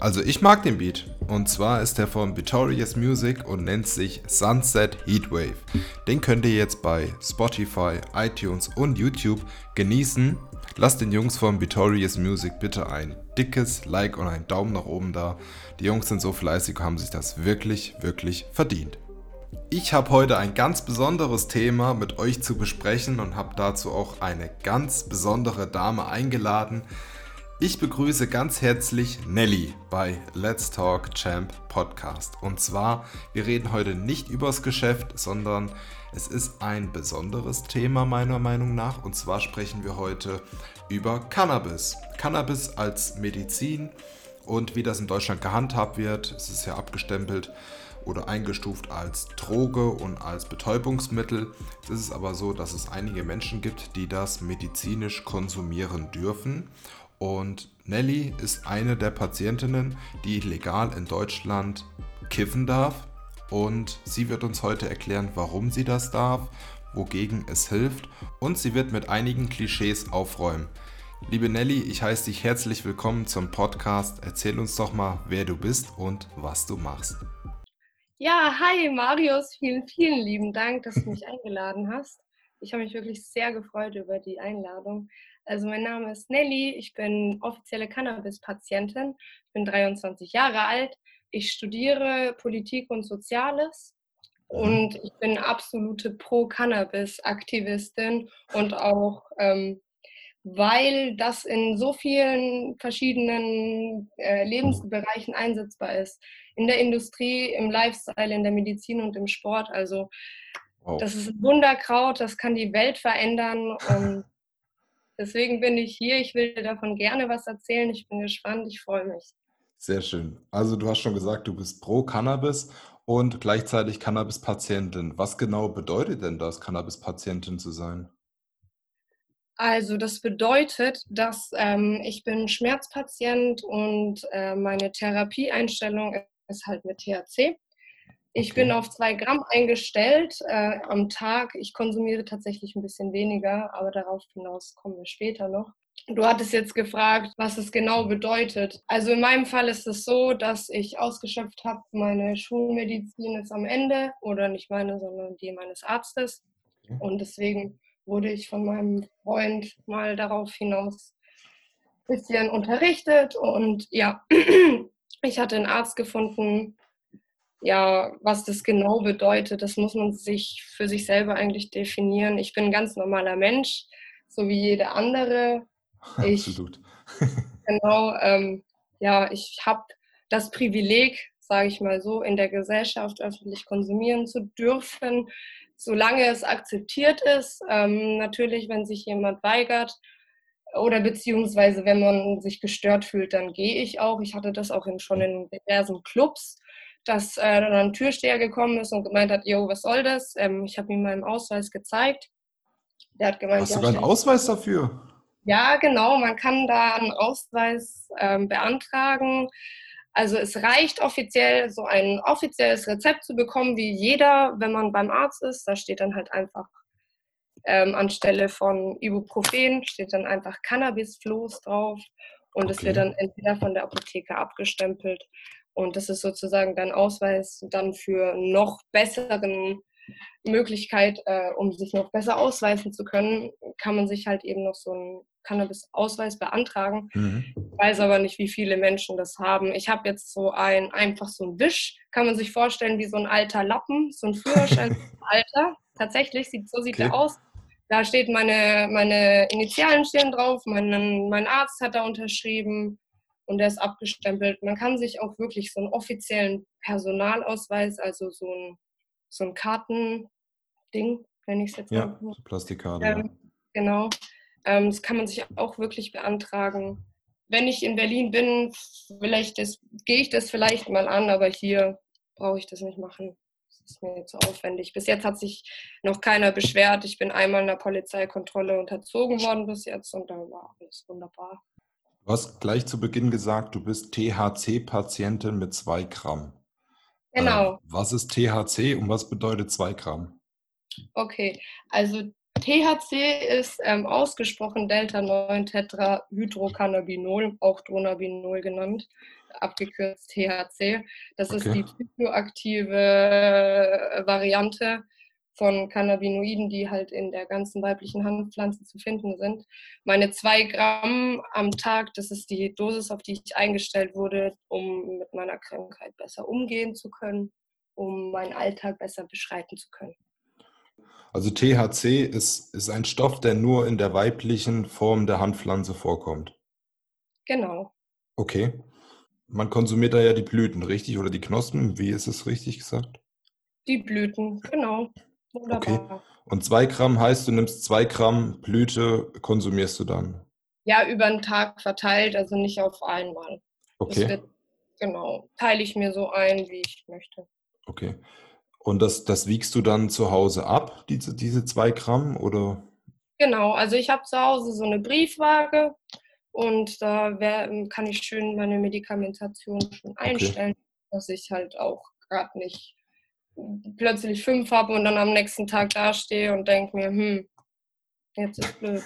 Also ich mag den Beat. Und zwar ist der von Victorious Music und nennt sich Sunset Heatwave. Den könnt ihr jetzt bei Spotify, iTunes und YouTube genießen. Lasst den Jungs von Victorious Music bitte ein dickes Like und einen Daumen nach oben da. Die Jungs sind so fleißig und haben sich das wirklich, wirklich verdient. Ich habe heute ein ganz besonderes Thema mit euch zu besprechen und habe dazu auch eine ganz besondere Dame eingeladen. Ich begrüße ganz herzlich Nelly bei Let's Talk Champ Podcast. Und zwar, wir reden heute nicht übers Geschäft, sondern es ist ein besonderes Thema meiner Meinung nach. Und zwar sprechen wir heute über Cannabis. Cannabis als Medizin und wie das in Deutschland gehandhabt wird. Es ist ja abgestempelt oder eingestuft als Droge und als Betäubungsmittel. Es ist aber so, dass es einige Menschen gibt, die das medizinisch konsumieren dürfen. Und Nelly ist eine der Patientinnen, die legal in Deutschland kiffen darf. Und sie wird uns heute erklären, warum sie das darf, wogegen es hilft. Und sie wird mit einigen Klischees aufräumen. Liebe Nelly, ich heiße dich herzlich willkommen zum Podcast. Erzähl uns doch mal, wer du bist und was du machst. Ja, hi Marius, vielen, vielen lieben Dank, dass du mich eingeladen hast. Ich habe mich wirklich sehr gefreut über die Einladung. Also mein Name ist Nelly, ich bin offizielle Cannabis-Patientin, ich bin 23 Jahre alt, ich studiere Politik und Soziales mhm. und ich bin absolute Pro-Cannabis-Aktivistin und auch ähm, weil das in so vielen verschiedenen äh, Lebensbereichen einsetzbar ist. In der Industrie, im Lifestyle, in der Medizin und im Sport. Also wow. das ist ein Wunderkraut, das kann die Welt verändern. Und Deswegen bin ich hier. Ich will dir davon gerne was erzählen. Ich bin gespannt. Ich freue mich. Sehr schön. Also du hast schon gesagt, du bist pro Cannabis und gleichzeitig Cannabis-Patientin. Was genau bedeutet denn das, Cannabis-Patientin zu sein? Also das bedeutet, dass ähm, ich bin Schmerzpatient und äh, meine Therapieeinstellung ist halt mit THC. Ich bin auf zwei Gramm eingestellt äh, am Tag. Ich konsumiere tatsächlich ein bisschen weniger, aber darauf hinaus kommen wir später noch. Du hattest jetzt gefragt, was es genau bedeutet. Also in meinem Fall ist es so, dass ich ausgeschöpft habe, meine Schulmedizin ist am Ende oder nicht meine, sondern die meines Arztes. Und deswegen wurde ich von meinem Freund mal darauf hinaus ein bisschen unterrichtet. Und ja, ich hatte einen Arzt gefunden, ja, was das genau bedeutet, das muss man sich für sich selber eigentlich definieren. Ich bin ein ganz normaler Mensch, so wie jeder andere. Ich, Absolut. genau, ähm, ja, ich habe das Privileg, sage ich mal so, in der Gesellschaft öffentlich konsumieren zu dürfen, solange es akzeptiert ist. Ähm, natürlich, wenn sich jemand weigert, oder beziehungsweise wenn man sich gestört fühlt, dann gehe ich auch. Ich hatte das auch in, schon in diversen Clubs dass äh, dann ein Türsteher gekommen ist und gemeint hat, jo, was soll das? Ähm, ich habe ihm meinen Ausweis gezeigt. Der hat gemeint, Hast ja, du einen Ausweis dafür? Ja, genau. Man kann da einen Ausweis ähm, beantragen. Also es reicht offiziell, so ein offizielles Rezept zu bekommen, wie jeder, wenn man beim Arzt ist. Da steht dann halt einfach ähm, anstelle von Ibuprofen steht dann einfach Cannabisfloß drauf und es wird dann entweder von der Apotheke abgestempelt und das ist sozusagen dein Ausweis dann für noch besseren Möglichkeit, äh, um sich noch besser ausweisen zu können, kann man sich halt eben noch so einen Cannabis-Ausweis beantragen. Mhm. Ich weiß aber nicht, wie viele Menschen das haben. Ich habe jetzt so ein, einfach so ein Wisch, kann man sich vorstellen, wie so ein alter Lappen, so ein Führerschein Alter. Tatsächlich, sieht, so sieht okay. der aus. Da steht meine, meine Initialen stehen drauf, mein, mein Arzt hat da unterschrieben, und der ist abgestempelt. Man kann sich auch wirklich so einen offiziellen Personalausweis, also so ein, so ein Kartending, wenn ich es jetzt ja, mal. Plastikkarte. Ähm. Genau. Ähm, das kann man sich auch wirklich beantragen. Wenn ich in Berlin bin, vielleicht gehe ich das vielleicht mal an, aber hier brauche ich das nicht machen. Das ist mir zu aufwendig. Bis jetzt hat sich noch keiner beschwert. Ich bin einmal in der Polizeikontrolle unterzogen worden bis jetzt und da war alles wunderbar. Du hast gleich zu Beginn gesagt, du bist THC-Patientin mit 2 Gramm. Genau. Äh, was ist THC und was bedeutet 2 Gramm? Okay, also THC ist ähm, ausgesprochen Delta-9-Tetrahydrocannabinol, auch Dronabinol genannt, abgekürzt THC. Das okay. ist die psychoaktive äh, Variante von Cannabinoiden, die halt in der ganzen weiblichen Handpflanze zu finden sind. Meine zwei Gramm am Tag, das ist die Dosis, auf die ich eingestellt wurde, um mit meiner Krankheit besser umgehen zu können, um meinen Alltag besser beschreiten zu können. Also THC ist, ist ein Stoff, der nur in der weiblichen Form der Handpflanze vorkommt. Genau. Okay. Man konsumiert da ja die Blüten, richtig? Oder die Knospen? Wie ist es richtig gesagt? Die Blüten, genau. Wunderbar. Okay. Und zwei Gramm heißt, du nimmst zwei Gramm Blüte, konsumierst du dann? Ja, über den Tag verteilt, also nicht auf einmal. Okay. Wird, genau, teile ich mir so ein, wie ich möchte. Okay. Und das, das wiegst du dann zu Hause ab, diese, diese zwei Gramm, oder? Genau, also ich habe zu Hause so eine Briefwaage und da wär, kann ich schön meine Medikamentation schon einstellen, okay. dass ich halt auch gerade nicht plötzlich fünf habe und dann am nächsten Tag dastehe und denke mir, hm, jetzt ist blöd.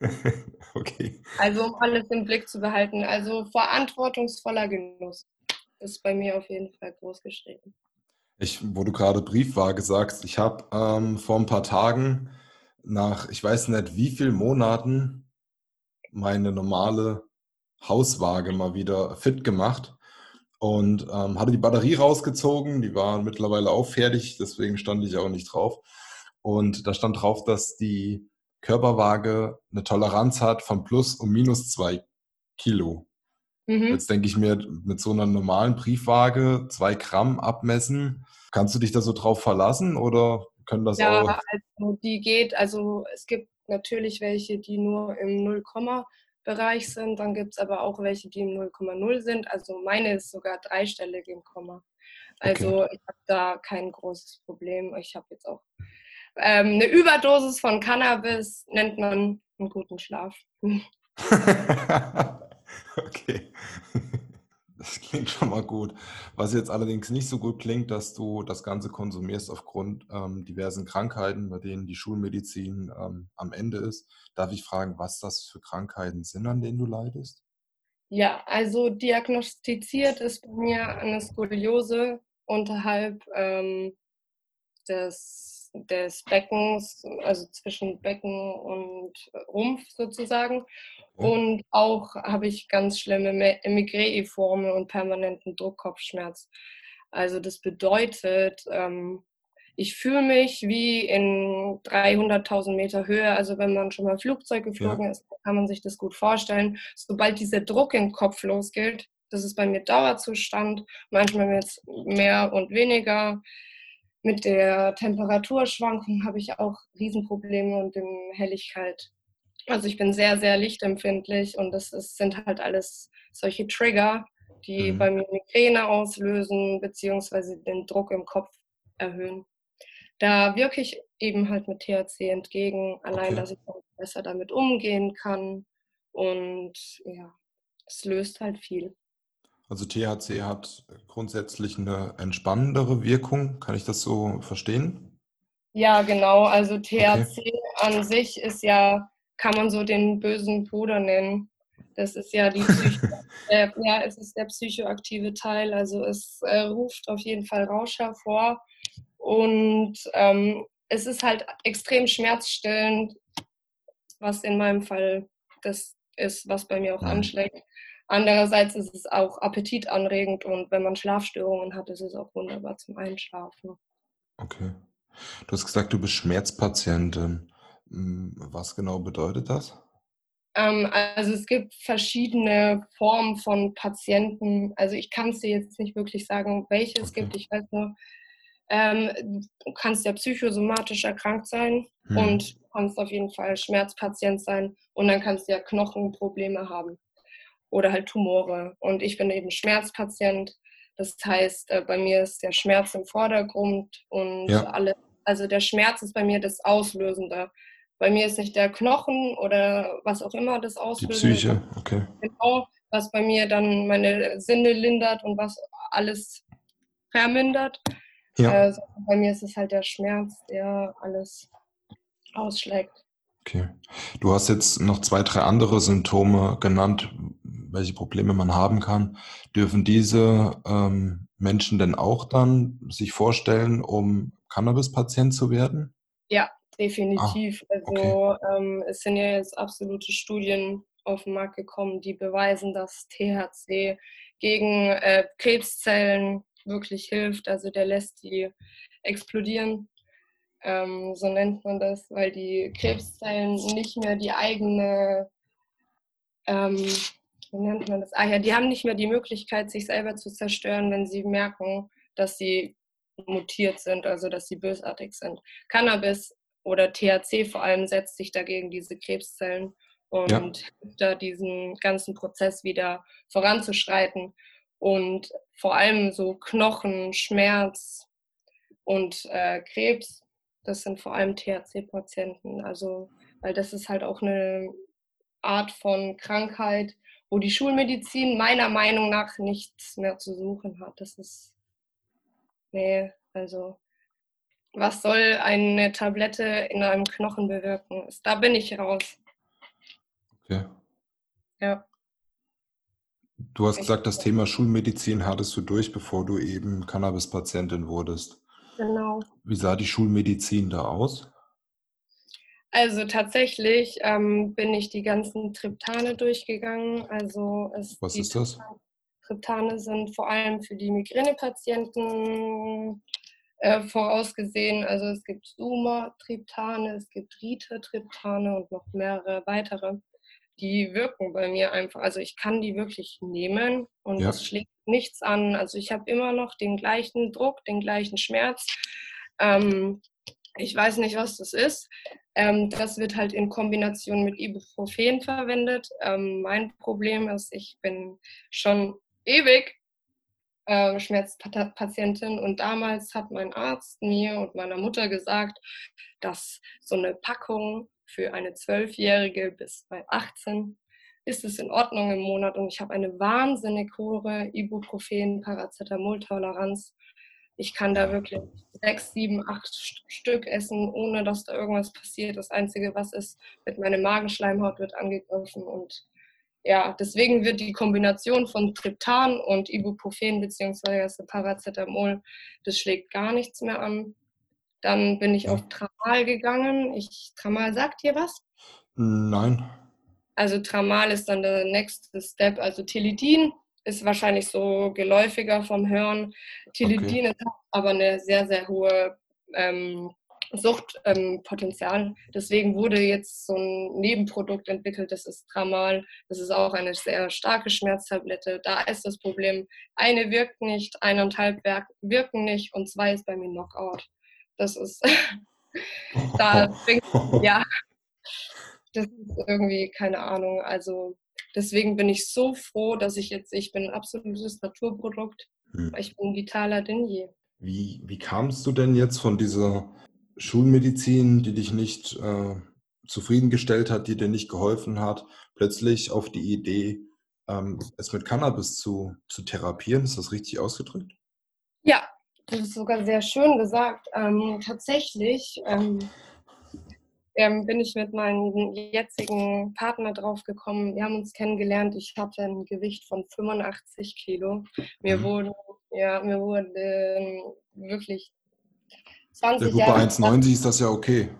okay. Also um alles im Blick zu behalten. Also verantwortungsvoller Genuss ist bei mir auf jeden Fall groß geschrieben. Ich, wo du gerade Briefwaage sagst, ich habe ähm, vor ein paar Tagen nach, ich weiß nicht wie vielen Monaten, meine normale Hauswaage mal wieder fit gemacht und ähm, hatte die Batterie rausgezogen. Die war mittlerweile auch fertig, deswegen stand ich auch nicht drauf. Und da stand drauf, dass die Körperwaage eine Toleranz hat von plus und minus zwei Kilo. Mhm. Jetzt denke ich mir, mit so einer normalen Briefwaage zwei Gramm abmessen, kannst du dich da so drauf verlassen oder können das ja, auch? Ja, also die geht, also es gibt natürlich welche, die nur im 0, Bereich sind. Dann gibt es aber auch welche, die im 0,0 sind. Also meine ist sogar dreistellig im Komma. Also okay. ich habe da kein großes Problem. Ich habe jetzt auch ähm, eine Überdosis von Cannabis, nennt man einen guten Schlaf. okay. Das klingt schon mal gut. Was jetzt allerdings nicht so gut klingt, dass du das Ganze konsumierst aufgrund ähm, diversen Krankheiten, bei denen die Schulmedizin ähm, am Ende ist. Darf ich fragen, was das für Krankheiten sind, an denen du leidest? Ja, also diagnostiziert ist bei mir eine Skoliose unterhalb ähm, des, des Beckens, also zwischen Becken und Rumpf sozusagen. Und auch habe ich ganz schlimme Migräiformen und permanenten Druckkopfschmerz. Also das bedeutet, ähm, ich fühle mich wie in 300.000 Meter Höhe. Also wenn man schon mal Flugzeug geflogen ja. ist, kann man sich das gut vorstellen. Sobald dieser Druck im Kopf losgeht, das ist bei mir Dauerzustand, manchmal jetzt mehr und weniger. Mit der Temperaturschwankung habe ich auch Riesenprobleme und in Helligkeit also ich bin sehr, sehr lichtempfindlich und das ist, sind halt alles solche Trigger, die mhm. bei mir Migräne auslösen, beziehungsweise den Druck im Kopf erhöhen. Da wirke ich eben halt mit THC entgegen, allein, okay. dass ich besser damit umgehen kann. Und ja, es löst halt viel. Also THC hat grundsätzlich eine entspannendere Wirkung. Kann ich das so verstehen? Ja, genau. Also THC okay. an sich ist ja kann man so den bösen Bruder nennen. Das ist ja die Psycho äh, ja, es ist der psychoaktive Teil. Also es äh, ruft auf jeden Fall Rausch hervor. Und ähm, es ist halt extrem schmerzstillend, was in meinem Fall das ist, was bei mir auch anschlägt. Andererseits ist es auch appetitanregend und wenn man Schlafstörungen hat, ist es auch wunderbar zum Einschlafen. Okay. Du hast gesagt, du bist Schmerzpatientin. Hm, was genau bedeutet das? Ähm, also es gibt verschiedene Formen von Patienten. Also ich kann es dir jetzt nicht wirklich sagen, welche es okay. gibt. Ich weiß nur, ähm, du kannst ja psychosomatisch erkrankt sein hm. und kannst auf jeden Fall Schmerzpatient sein und dann kannst du ja Knochenprobleme haben oder halt Tumore. Und ich bin eben Schmerzpatient. Das heißt, äh, bei mir ist der Schmerz im Vordergrund und ja. alle, also der Schmerz ist bei mir das Auslösende. Bei mir ist nicht der Knochen oder was auch immer das auslöst. Die Psyche, okay. Genau, was bei mir dann meine Sinne lindert und was alles vermindert. Ja. Äh, bei mir ist es halt der Schmerz, der alles ausschlägt. Okay. Du hast jetzt noch zwei, drei andere Symptome genannt, welche Probleme man haben kann. Dürfen diese ähm, Menschen denn auch dann sich vorstellen, um Cannabis-Patient zu werden? Ja, definitiv. Ah, okay. Also ähm, es sind ja jetzt absolute Studien auf den Markt gekommen, die beweisen, dass THC gegen äh, Krebszellen wirklich hilft. Also der lässt die explodieren ähm, so nennt man das, weil die Krebszellen nicht mehr die eigene, ähm, wie nennt man das? Ah ja, die haben nicht mehr die Möglichkeit, sich selber zu zerstören, wenn sie merken, dass sie mutiert sind, also dass sie bösartig sind. Cannabis oder THC vor allem setzt sich dagegen diese Krebszellen und ja. da diesen ganzen Prozess wieder voranzuschreiten. Und vor allem so Knochen, Schmerz und äh, Krebs das sind vor allem THC-Patienten. Also, weil das ist halt auch eine Art von Krankheit, wo die Schulmedizin meiner Meinung nach nichts mehr zu suchen hat. Das ist, nee, also, was soll eine Tablette in einem Knochen bewirken? Da bin ich raus. Okay. Ja. Du hast gesagt, das Thema Schulmedizin hattest du durch, bevor du eben Cannabis-Patientin wurdest. Genau. Wie sah die Schulmedizin da aus? Also tatsächlich ähm, bin ich die ganzen Triptane durchgegangen. Also es, Was ist das? Triptane sind vor allem für die Migränepatienten äh, vorausgesehen. Also es gibt Suma-Triptane, es gibt Rita-Triptane und noch mehrere weitere die wirken bei mir einfach. Also ich kann die wirklich nehmen und ja. es schlägt nichts an. Also ich habe immer noch den gleichen Druck, den gleichen Schmerz. Ähm, ich weiß nicht, was das ist. Ähm, das wird halt in Kombination mit Ibuprofen verwendet. Ähm, mein Problem ist, ich bin schon ewig äh, Schmerzpatientin und damals hat mein Arzt mir und meiner Mutter gesagt, dass so eine Packung für eine Zwölfjährige bis bei 18 ist es in Ordnung im Monat und ich habe eine wahnsinnig hohe Ibuprofen-Paracetamol-Toleranz. Ich kann da wirklich sechs, sieben, acht Stück essen, ohne dass da irgendwas passiert. Das Einzige, was ist, mit meiner Magenschleimhaut wird angegriffen und ja, deswegen wird die Kombination von Triptan und Ibuprofen bzw. Paracetamol, das schlägt gar nichts mehr an. Dann bin ich ja. auf Tramal gegangen. Ich, Tramal sagt dir was? Nein. Also Tramal ist dann der nächste Step. Also Tilidin ist wahrscheinlich so geläufiger vom Hören. Tilidin okay. hat aber eine sehr, sehr hohe ähm, Suchtpotenzial. Ähm, Deswegen wurde jetzt so ein Nebenprodukt entwickelt, das ist Tramal. Das ist auch eine sehr starke Schmerztablette. Da ist das Problem, eine wirkt nicht, eineinhalb wirken nicht und zwei ist bei mir Knockout. Das ist, da bringt, ja, das ist irgendwie, keine Ahnung, also deswegen bin ich so froh, dass ich jetzt, ich bin ein absolutes Naturprodukt, hm. ich bin vitaler denn je. Wie, wie kamst du denn jetzt von dieser Schulmedizin, die dich nicht äh, zufriedengestellt hat, die dir nicht geholfen hat, plötzlich auf die Idee, ähm, es mit Cannabis zu, zu therapieren? Ist das richtig ausgedrückt? Ja, das ist sogar sehr schön gesagt. Ähm, tatsächlich ähm, ähm, bin ich mit meinem jetzigen Partner drauf gekommen. Wir haben uns kennengelernt. Ich hatte ein Gewicht von 85 Kilo. Mir mhm. wurde, ja, mir wurde wirklich 20 ja, Jahre. Bei 1,90 ist das ja okay.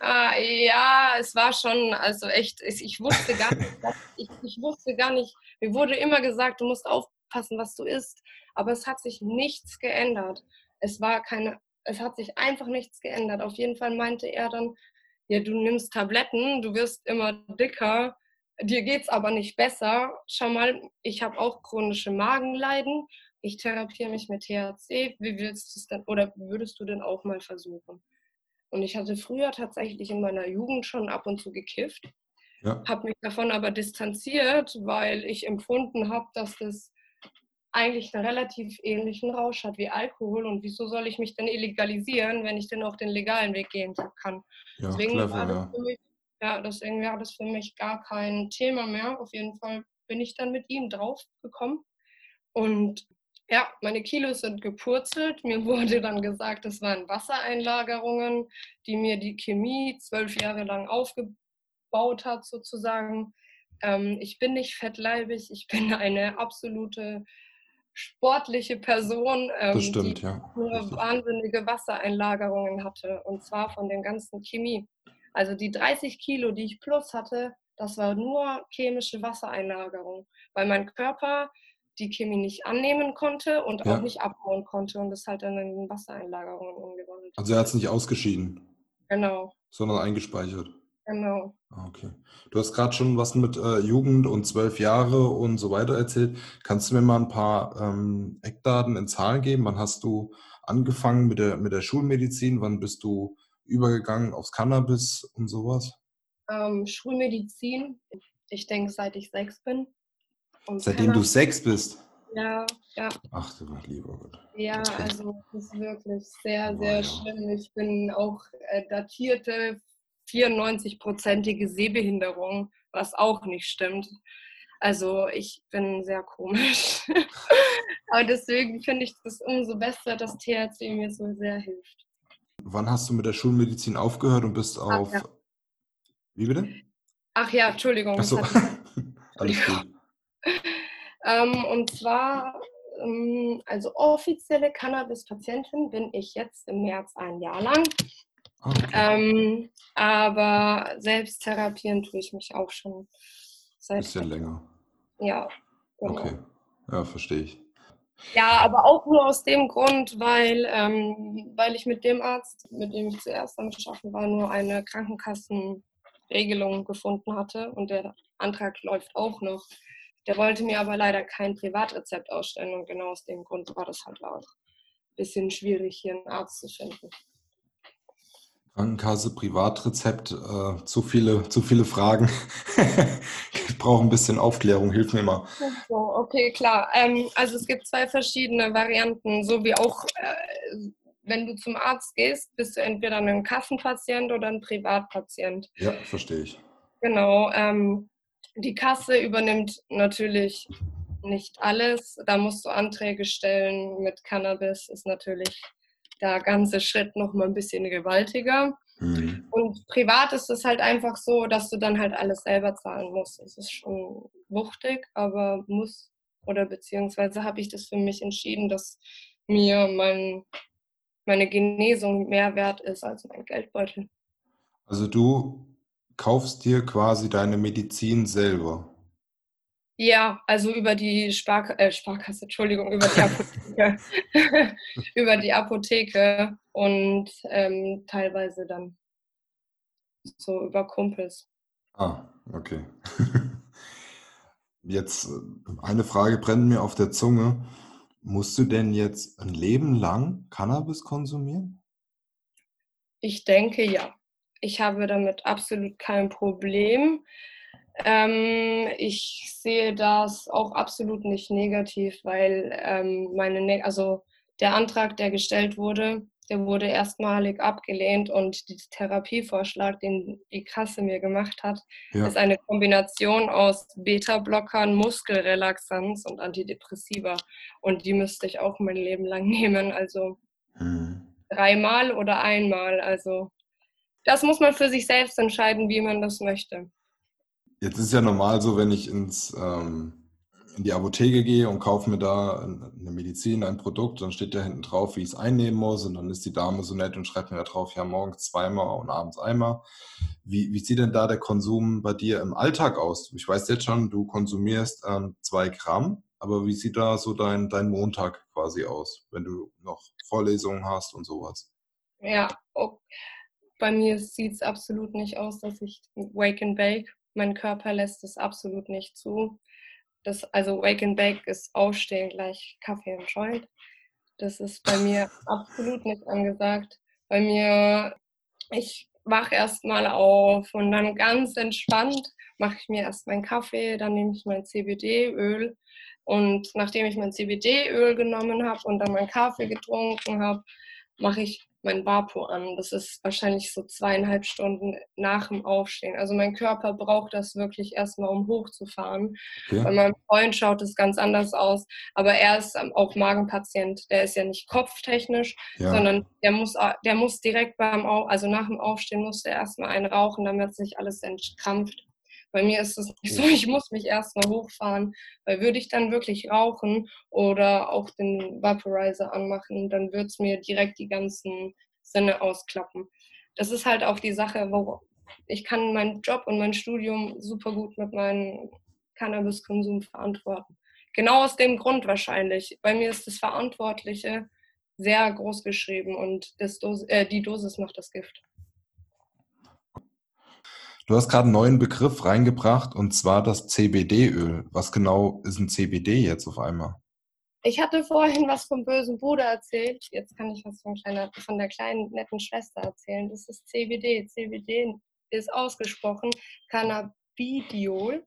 Ah, ja, es war schon, also echt, ich wusste gar nicht, ich, ich wusste gar nicht, mir wurde immer gesagt, du musst aufpassen, was du isst aber es hat sich nichts geändert. Es war keine, es hat sich einfach nichts geändert. Auf jeden Fall meinte er dann, ja, du nimmst Tabletten, du wirst immer dicker, dir geht's aber nicht besser. Schau mal, ich habe auch chronische Magenleiden. Ich therapiere mich mit THC. Wie willst du es denn oder würdest du denn auch mal versuchen? Und ich hatte früher tatsächlich in meiner Jugend schon ab und zu gekifft, ja. habe mich davon aber distanziert, weil ich empfunden habe, dass das eigentlich einen relativ ähnlichen Rausch hat wie Alkohol. Und wieso soll ich mich denn illegalisieren, wenn ich denn auch den legalen Weg gehen kann? Ja, deswegen, clever, war das ja. Mich, ja, deswegen war das für mich gar kein Thema mehr. Auf jeden Fall bin ich dann mit ihm drauf gekommen. Und Ja, meine Kilos sind gepurzelt. Mir wurde dann gesagt, das waren Wassereinlagerungen, die mir die Chemie zwölf Jahre lang aufgebaut hat, sozusagen. Ähm, ich bin nicht fettleibig, ich bin eine absolute sportliche Person, ähm, stimmt, die ja. wahnsinnige Wassereinlagerungen hatte. Und zwar von der ganzen Chemie. Also die 30 Kilo, die ich plus hatte, das war nur chemische Wassereinlagerung, weil mein Körper die Chemie nicht annehmen konnte und Ja. auch nicht abbauen konnte und das halt dann in Wassereinlagerungen umgewandelt. Also er hat es nicht ausgeschieden, Genau, sondern eingespeichert. Genau. Ah, Okay. Du hast gerade schon was mit äh, Jugend und zwölf Jahre und so weiter erzählt. Kannst du mir mal ein paar ähm, Eckdaten in Zahlen geben? Wann hast du angefangen mit der, mit der Schulmedizin? Wann bist du übergegangen aufs Cannabis und sowas? Ähm, Schulmedizin, ich denke, seit ich sechs bin. Und Seitdem du Cannabis- sechs bist. Ja, ja, Ach du lieber Gott. ja, also das ist wirklich sehr, sehr ja. schlimm. Ich bin auch äh, datierte 94-prozentige Sehbehinderung, was auch nicht stimmt. Also ich bin sehr komisch. Aber deswegen finde ich das umso besser, dass THC mir so sehr hilft. Wann hast du mit der Schulmedizin aufgehört und bist Ach, auf. ja. Wie bitte? Ach ja, Entschuldigung. hatte ich- Alles gut. Ähm, und zwar, ähm, also offizielle Cannabis-Patientin bin ich jetzt im März ein Jahr lang. Okay. Ähm, aber selbst therapieren tue ich mich auch schon seit. Bisschen länger. Ja. Genau. Okay. Ja, verstehe ich. Ja, aber auch nur aus dem Grund, weil, ähm, weil ich mit dem Arzt, mit dem ich zuerst am Schaffen war, nur eine Krankenkassenregelung gefunden hatte und der Antrag läuft auch noch. Der wollte mir aber leider kein Privatrezept ausstellen und genau aus dem Grund war das halt auch ein bisschen schwierig, hier einen Arzt zu finden. Krankenkasse, Privatrezept, äh, zu viele, zu viele Fragen. ich brauche ein bisschen Aufklärung, hilf mir mal. Okay, klar. Ähm, also es gibt zwei verschiedene Varianten, so wie auch, äh, wenn du zum Arzt gehst, bist du entweder ein Kassenpatient oder ein Privatpatient. Ja, verstehe ich. Genau. Ähm, die Kasse übernimmt natürlich nicht alles. Da musst du Anträge stellen. Mit Cannabis ist natürlich der ganze Schritt noch mal ein bisschen gewaltiger. Mhm. Und privat ist es halt einfach so, dass du dann halt alles selber zahlen musst. Es ist schon wuchtig, aber muss oder beziehungsweise habe ich das für mich entschieden, dass mir mein, meine Genesung mehr wert ist als mein Geldbeutel. Also du kaufst dir quasi deine Medizin selber. Ja, also über die Spark äh, Sparkasse, Entschuldigung, über die Apotheke. über die Apotheke und ähm, teilweise dann so über Kumpels. Ah, okay. Jetzt äh, eine Frage brennt mir auf der Zunge. Musst du denn jetzt ein Leben lang Cannabis konsumieren? Ich denke ja. Ich habe damit absolut kein Problem. Ähm, ich sehe das auch absolut nicht negativ, weil ähm, meine, ne also der Antrag, der gestellt wurde, der wurde erstmalig abgelehnt und der Therapievorschlag, den die Kasse mir gemacht hat, Ja. ist eine Kombination aus Beta-Blockern, Muskelrelaxanz und Antidepressiva. Und die müsste ich auch mein Leben lang nehmen. Also Mhm. dreimal oder einmal. Also das muss man für sich selbst entscheiden, wie man das möchte. Jetzt ist ja normal so, wenn ich ins, ähm, in die Apotheke gehe und kaufe mir da ein- eine Medizin, ein Produkt, dann steht da hinten drauf, wie ich es einnehmen muss. Und dann ist die Dame so nett und schreibt mir da drauf, ja, morgens zweimal und abends einmal. Wie, wie sieht denn da der Konsum bei dir im Alltag aus? Ich weiß jetzt schon, du konsumierst ähm, zwei Gramm, aber wie sieht da so dein, dein Montag quasi aus, wenn du noch Vorlesungen hast und sowas? Ja, auch bei mir sieht es absolut nicht aus, dass ich Wake and Bake. Mein Körper lässt es absolut nicht zu. Das, also Wake and Bake ist Aufstehen gleich Kaffee und Joint. Das ist bei mir absolut nicht angesagt. Bei mir, ich wache erstmal auf und dann ganz entspannt mache ich mir erst meinen Kaffee, dann nehme ich mein CBD-Öl und nachdem ich mein CBD-Öl genommen habe und dann meinen Kaffee getrunken habe, mache ich mein Vapo an. Das ist wahrscheinlich so zweieinhalb Stunden nach dem Aufstehen. Also mein Körper braucht das wirklich erstmal, um hochzufahren. Okay. Bei meinem Freund schaut es ganz anders aus, aber er ist auch Magenpatient. Der ist ja nicht kopftechnisch, ja. sondern der muss, der muss direkt beim, also nach dem Aufstehen muss er erstmal einen rauchen, damit sich alles entkrampft. Bei mir ist es nicht so, ich muss mich erstmal hochfahren, weil würde ich dann wirklich rauchen oder auch den Vaporizer anmachen, dann würde es mir direkt die ganzen Sinne ausklappen. Das ist halt auch die Sache, wo ich kann meinen Job und mein Studium super gut mit meinem Cannabiskonsum verantworten. Genau aus dem Grund wahrscheinlich. Bei mir ist das Verantwortliche sehr groß geschrieben und Dos äh, die Dosis macht das Gift. Du hast gerade einen neuen Begriff reingebracht und zwar das CBD-Öl. Was genau ist ein CBD jetzt auf einmal? Ich hatte vorhin was vom bösen Bruder erzählt. Jetzt kann ich was von, kleiner, von der kleinen netten Schwester erzählen. Das ist CBD. CBD ist ausgesprochen Cannabidiol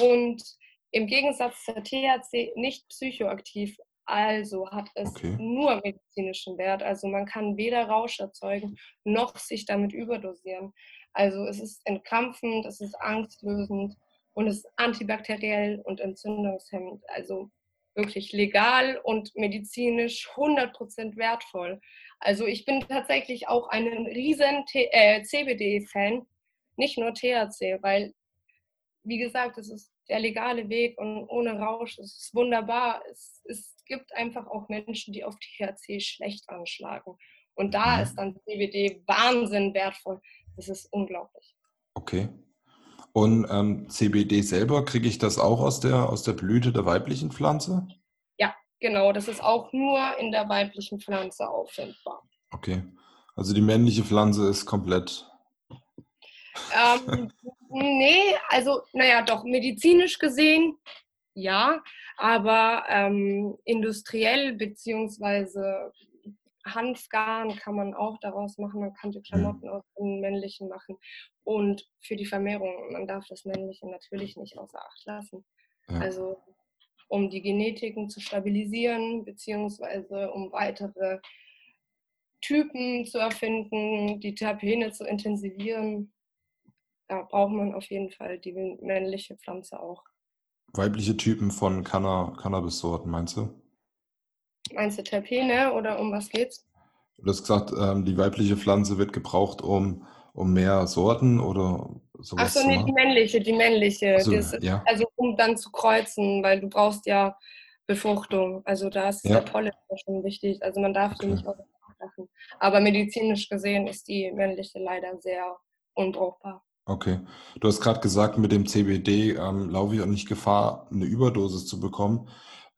und im Gegensatz zur THC nicht psychoaktiv. Also hat es okay. nur medizinischen Wert. Also man kann weder Rausch erzeugen noch sich damit überdosieren. Also es ist entkrampfend, es ist angstlösend und es ist antibakteriell und entzündungshemmend. Also wirklich legal und medizinisch 100% wertvoll. Also ich bin tatsächlich auch ein riesen äh, CBD-Fan, nicht nur THC, weil, wie gesagt, es ist der legale Weg und ohne Rausch, es ist wunderbar. Es, es gibt einfach auch Menschen, die auf THC schlecht anschlagen. Und da mhm. ist dann CBD Wahnsinn wertvoll. Das ist unglaublich. Okay. Und ähm, CBD selber, kriege ich das auch aus der, aus der Blüte der weiblichen Pflanze? Ja, genau. Das ist auch nur in der weiblichen Pflanze auffindbar. Okay. Also die männliche Pflanze ist komplett. Ähm, nee, also, naja, doch, medizinisch gesehen, ja, aber ähm, industriell beziehungsweise Hanfgarn kann man auch daraus machen. Man kann die. Klamotten aus dem männlichen machen. Und für die Vermehrung, man darf das männliche natürlich nicht außer Acht lassen. Ja. Also um die Genetiken zu stabilisieren, beziehungsweise um weitere Typen zu erfinden, die Terpene zu intensivieren, da braucht man auf jeden Fall die männliche Pflanze auch. Weibliche Typen von Cannabis-Sorten, meinst du? Meinst du Terpene oder um was geht's? Du hast gesagt, ähm, die weibliche Pflanze wird gebraucht, um, um mehr Sorten oder sowas Ach so, nee, die männliche, die männliche. So, das, ja. Also um dann zu kreuzen, weil du brauchst ja Befruchtung. Also da ist ja. der Pollen schon wichtig. Also man darf okay. die nicht auslachen. Aber medizinisch gesehen ist die männliche leider sehr unbrauchbar. Okay. Du hast gerade gesagt, mit dem CBD ähm, laufe ich auch nicht Gefahr, eine Überdosis zu bekommen.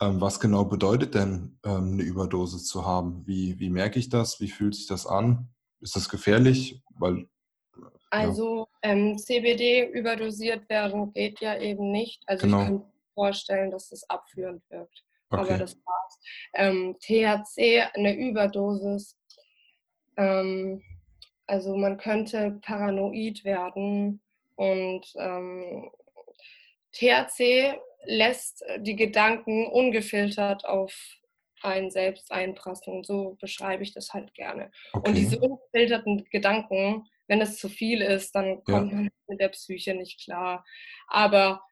Ähm, was genau bedeutet denn ähm, eine Überdosis zu haben? Wie, wie merke ich das? Wie fühlt sich das an? Ist das gefährlich? Weil, also ähm, CBD überdosiert werden geht ja eben nicht. Also genau. ich kann mir vorstellen, dass das abführend wirkt. Okay. Aber das war's. Ähm, THC, eine Überdosis. Ähm, also man könnte paranoid werden und ähm, THC lässt äh, die Gedanken ungefiltert auf einen selbst einprasseln. So beschreibe ich das halt gerne. Okay. Und diese ungefilterten Gedanken, wenn es zu viel ist, dann kommt ja. man mit der Psyche nicht klar. Aber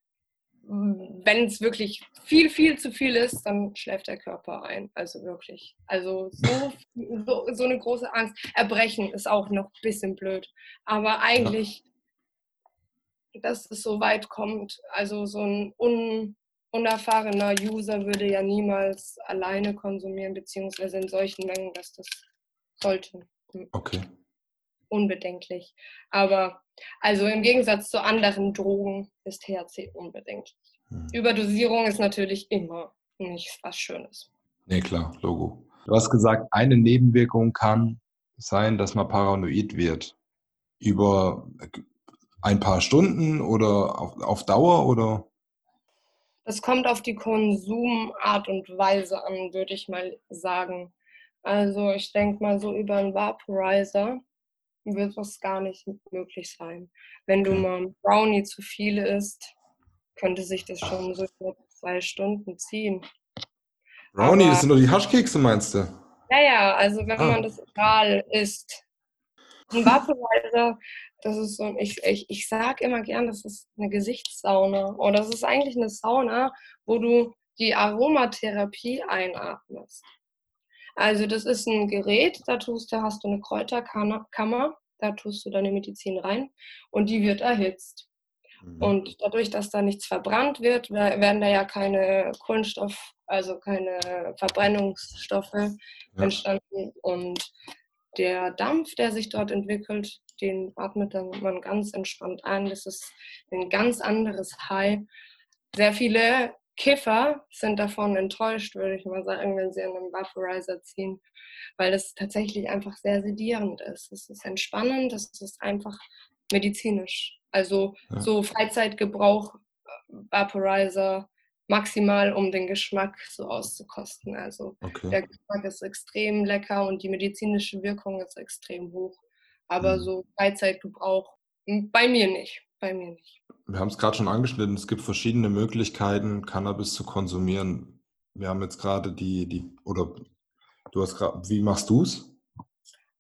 hm, wenn es wirklich viel, viel zu viel ist, dann schläft der Körper ein. Also wirklich. Also so, so, so eine große Angst. Erbrechen ist auch noch ein bisschen blöd. Aber eigentlich dass es so weit kommt. Also so ein un, unerfahrener User würde ja niemals alleine konsumieren, beziehungsweise in solchen Mengen, dass das sollte. Hm. Okay. Unbedenklich. Aber also im Gegensatz zu anderen Drogen ist THC unbedenklich. Hm. Überdosierung ist natürlich immer nicht was Schönes. Nee, klar, Logo. Du hast gesagt, eine Nebenwirkung kann sein, dass man paranoid wird. Über ein paar Stunden oder auf, auf Dauer oder? Das kommt auf die Konsumart und Weise an, würde ich mal sagen. Also ich denke mal so über einen Vaporizer wird das gar nicht möglich sein. Wenn du mal Brownie zu viel isst, könnte sich das schon so über zwei Stunden ziehen. Brownie, Aber, das sind doch die Haschkekse, meinst du? Ja, ja, also wenn ah. man das oral isst. Ein Vaporizer, das ist so, ich, ich, ich sage immer gern, das ist eine Gesichtssauna. Oder das ist eigentlich eine Sauna, wo du die Aromatherapie einatmest. Also das ist ein Gerät, da tust du, hast du eine Kräuterkammer, da tust du deine Medizin rein und die wird erhitzt. Mhm. Und dadurch, dass da nichts verbrannt wird, werden da ja keine Kohlenstoff, also keine Verbrennungsstoffe ja. entstanden. Und der Dampf, der sich dort entwickelt, den atmet dann man ganz entspannt ein. Das ist ein ganz anderes High. Sehr viele Kiffer sind davon enttäuscht, würde ich mal sagen, wenn sie an einem Vaporizer ziehen, weil es tatsächlich einfach sehr sedierend ist. Es ist entspannend, es ist einfach medizinisch. Also ja. so Freizeitgebrauch, äh, Vaporizer, maximal, um den Geschmack so auszukosten. Also okay. der Geschmack ist extrem lecker und die medizinische Wirkung ist extrem hoch. Aber mhm. so Freizeitgebrauch hm, bei mir nicht. Bei mir nicht. Wir haben es gerade schon angeschnitten, es gibt verschiedene Möglichkeiten, Cannabis zu konsumieren. Wir haben jetzt gerade die, die, oder du hast gerade, wie machst du es?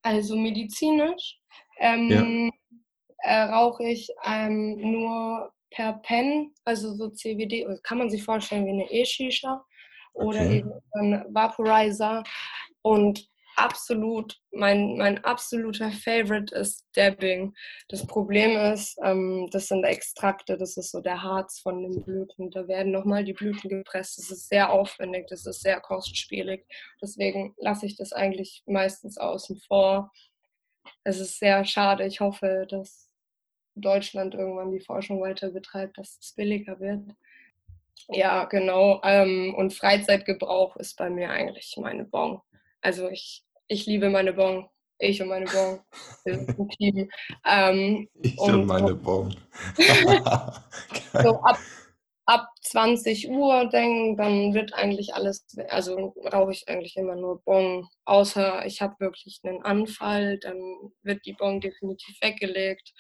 Also medizinisch ähm, ja. äh, rauche ich ähm, nur per Pen, also so CBD, kann man sich vorstellen wie eine E-Shisha oder okay. eben ein Vaporizer. Und absolut, mein, mein absoluter Favorite ist Dabbing. Das Problem ist, ähm, das sind Extrakte, das ist so der Harz von den Blüten. Da werden nochmal die Blüten gepresst. Das ist sehr aufwendig, das ist sehr kostspielig. Deswegen lasse ich das eigentlich meistens außen vor. Es ist sehr schade. Ich hoffe, dass Deutschland irgendwann die Forschung weiter betreibt, dass es billiger wird. Ja, genau. Ähm, und Freizeitgebrauch ist bei mir eigentlich meine Bon. Also ich, ich liebe meine Bon. Ich und meine Bon. Wir sind ein Team. Ähm, ich und, und meine Bon. so ab, ab 20 Uhr denken, dann wird eigentlich alles, also rauche ich eigentlich immer nur Bon. Außer ich habe wirklich einen Anfall, dann wird die Bon definitiv weggelegt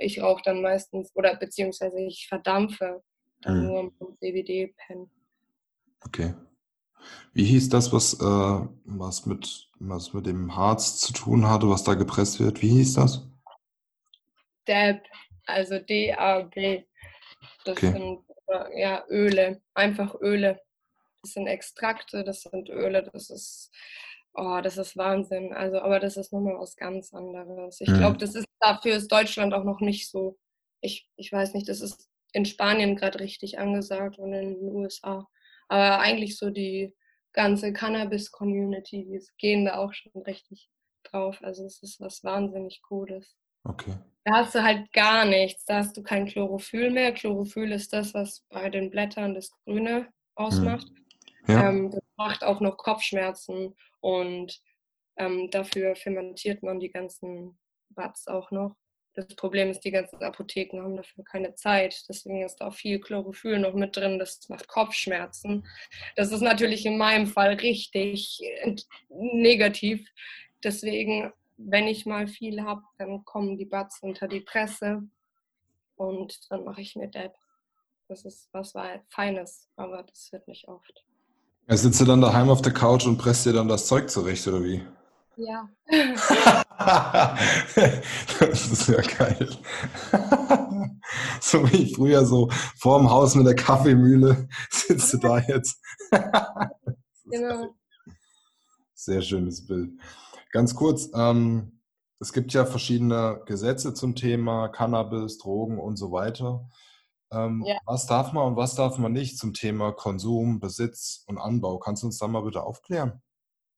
ich rauche dann meistens, oder beziehungsweise ich verdampfe dann mhm. nur mit CBD-Pen. Okay. Wie hieß das, was, äh, was, mit, was mit dem Harz zu tun hatte, was da gepresst wird? Wie hieß das? DAB, also D-A-B. Das okay. sind äh, ja Öle, einfach Öle. Das sind Extrakte, das sind Öle, das ist Oh, das ist Wahnsinn. Also, aber das ist nochmal was ganz anderes. Ich mhm. glaube, das ist dafür ist Deutschland auch noch nicht so. Ich, ich weiß nicht, das ist in Spanien gerade richtig angesagt und in den USA. Aber eigentlich so die ganze Cannabis-Community, die gehen da auch schon richtig drauf. Also es ist was wahnsinnig Cooles. Okay. Da hast du halt gar nichts. Da hast du kein Chlorophyll mehr. Chlorophyll ist das, was bei den Blättern das Grüne ausmacht. Mhm. Ja. Ähm, das macht auch noch Kopfschmerzen und ähm, dafür fermentiert man die ganzen Bats auch noch. Das Problem ist, die ganzen Apotheken haben dafür keine Zeit. Deswegen ist auch viel Chlorophyll noch mit drin. Das macht Kopfschmerzen. Das ist natürlich in meinem Fall richtig negativ. Deswegen, wenn ich mal viel habe, dann kommen die Bats unter die Presse und dann mache ich mir Dab. Das ist was Feines, aber das wird nicht oft. Ja, sitzt du dann daheim auf der Couch und presst dir dann das Zeug zurecht, oder wie? Ja. das ist ja geil. so wie ich früher so vorm Haus mit der Kaffeemühle sitzt du da jetzt. genau. Sehr schönes Bild. Ganz kurz, ähm, es gibt ja verschiedene Gesetze zum Thema Cannabis, Drogen und so weiter. Ähm, ja. Was darf man und was darf man nicht zum Thema Konsum, Besitz und Anbau? Kannst du uns da mal bitte aufklären?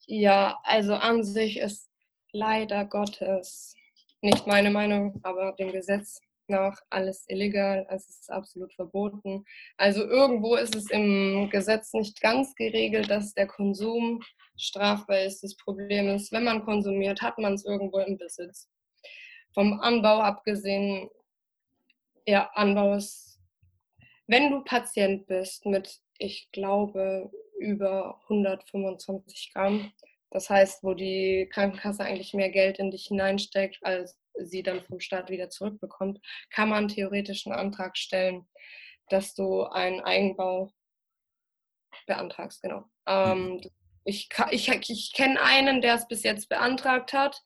Ja, also an sich ist leider Gottes nicht meine Meinung, aber dem Gesetz nach alles illegal, also es ist absolut verboten. Also irgendwo ist es im Gesetz nicht ganz geregelt, dass der Konsum strafbar ist. Das Problem ist, wenn man konsumiert, hat man es irgendwo im Besitz. Vom Anbau abgesehen, ja, Anbau ist wenn du Patient bist mit, ich glaube, über 125 Gramm, das heißt, wo die Krankenkasse eigentlich mehr Geld in dich hineinsteckt, als sie dann vom Staat wieder zurückbekommt, kann man theoretisch einen Antrag stellen, dass du einen Eigenbau beantragst, genau. Ähm, mhm. Ich, ich, ich kenne einen, der es bis jetzt beantragt hat.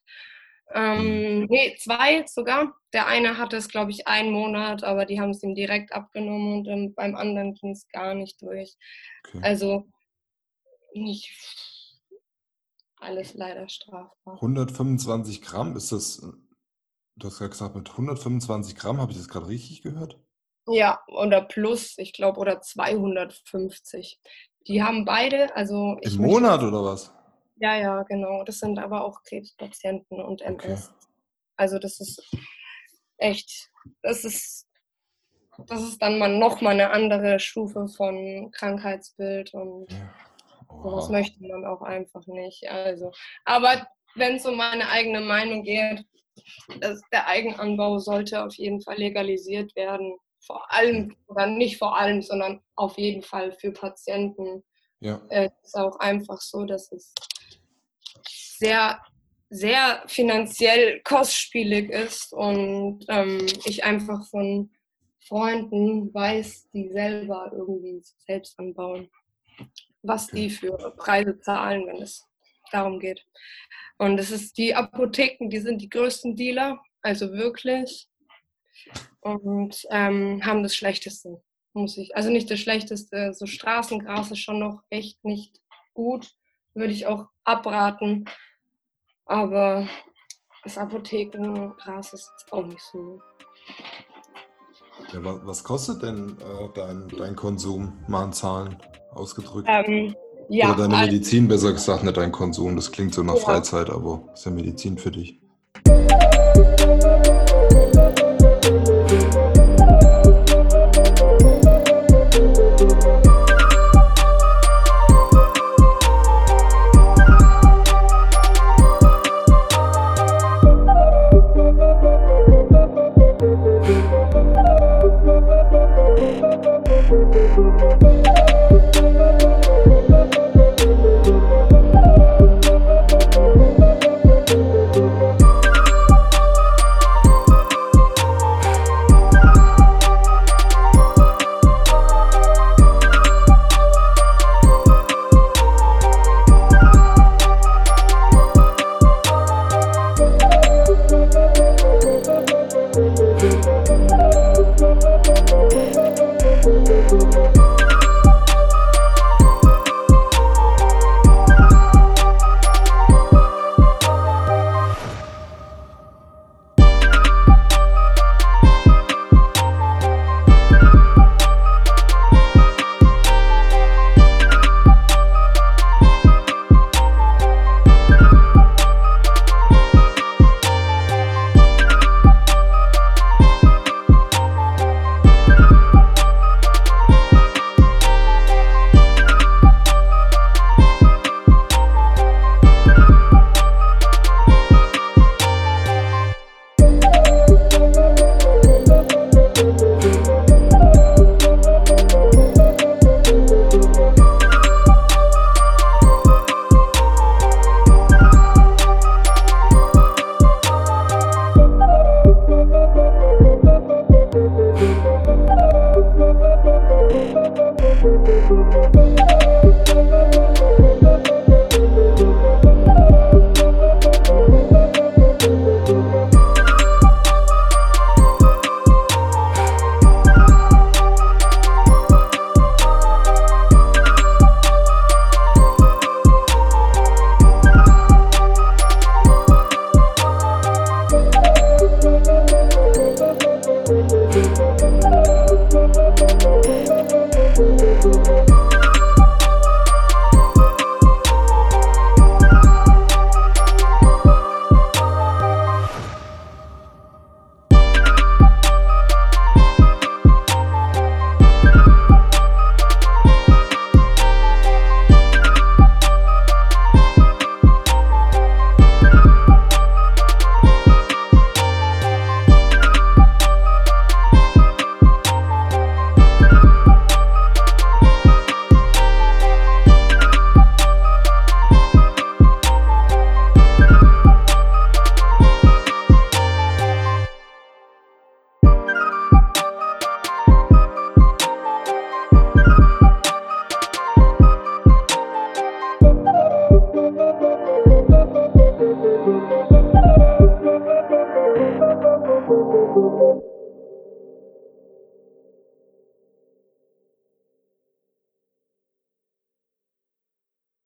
Ähm, mhm. nee, zwei sogar. Der eine hatte es, glaube ich, einen Monat, aber die haben es ihm direkt abgenommen und beim anderen ging es gar nicht durch. Okay. Also nicht alles leider strafbar. 125 Gramm, ist das, du hast ja gesagt, mit 125 Gramm, habe ich das gerade richtig gehört? Ja, oder plus, ich glaube, oder 250. Die haben beide, also. Im Monat oder was? Ja, ja, genau. Das sind aber auch Krebspatienten und MS. Okay. Also das ist echt, das ist, das ist dann mal nochmal eine andere Stufe von Krankheitsbild und ja. Sowas möchte man auch einfach nicht. Also, aber wenn es um meine eigene Meinung geht, das, der Eigenanbau sollte auf jeden Fall legalisiert werden vor allem, oder nicht vor allem, sondern auf jeden Fall für Patienten. Ja. Es ist auch einfach so, dass es sehr, sehr finanziell kostspielig ist und ähm, ich einfach von Freunden weiß, die selber irgendwie selbst anbauen, was die für Preise zahlen, wenn es darum geht. Und es ist die Apotheken, die sind die größten Dealer, also wirklich und ähm, haben das Schlechteste, muss ich. Also nicht das Schlechteste, so Straßengras ist schon noch echt nicht gut, würde ich auch abraten. Aber das Apothekengras ist auch nicht so. Ja, was kostet denn äh, dein, dein Konsum mal in Zahlen ausgedrückt? Ähm, ja, Oder deine Medizin, besser gesagt, nicht dein Konsum. Das klingt so nach ja. Freizeit, aber ist ja Medizin für dich.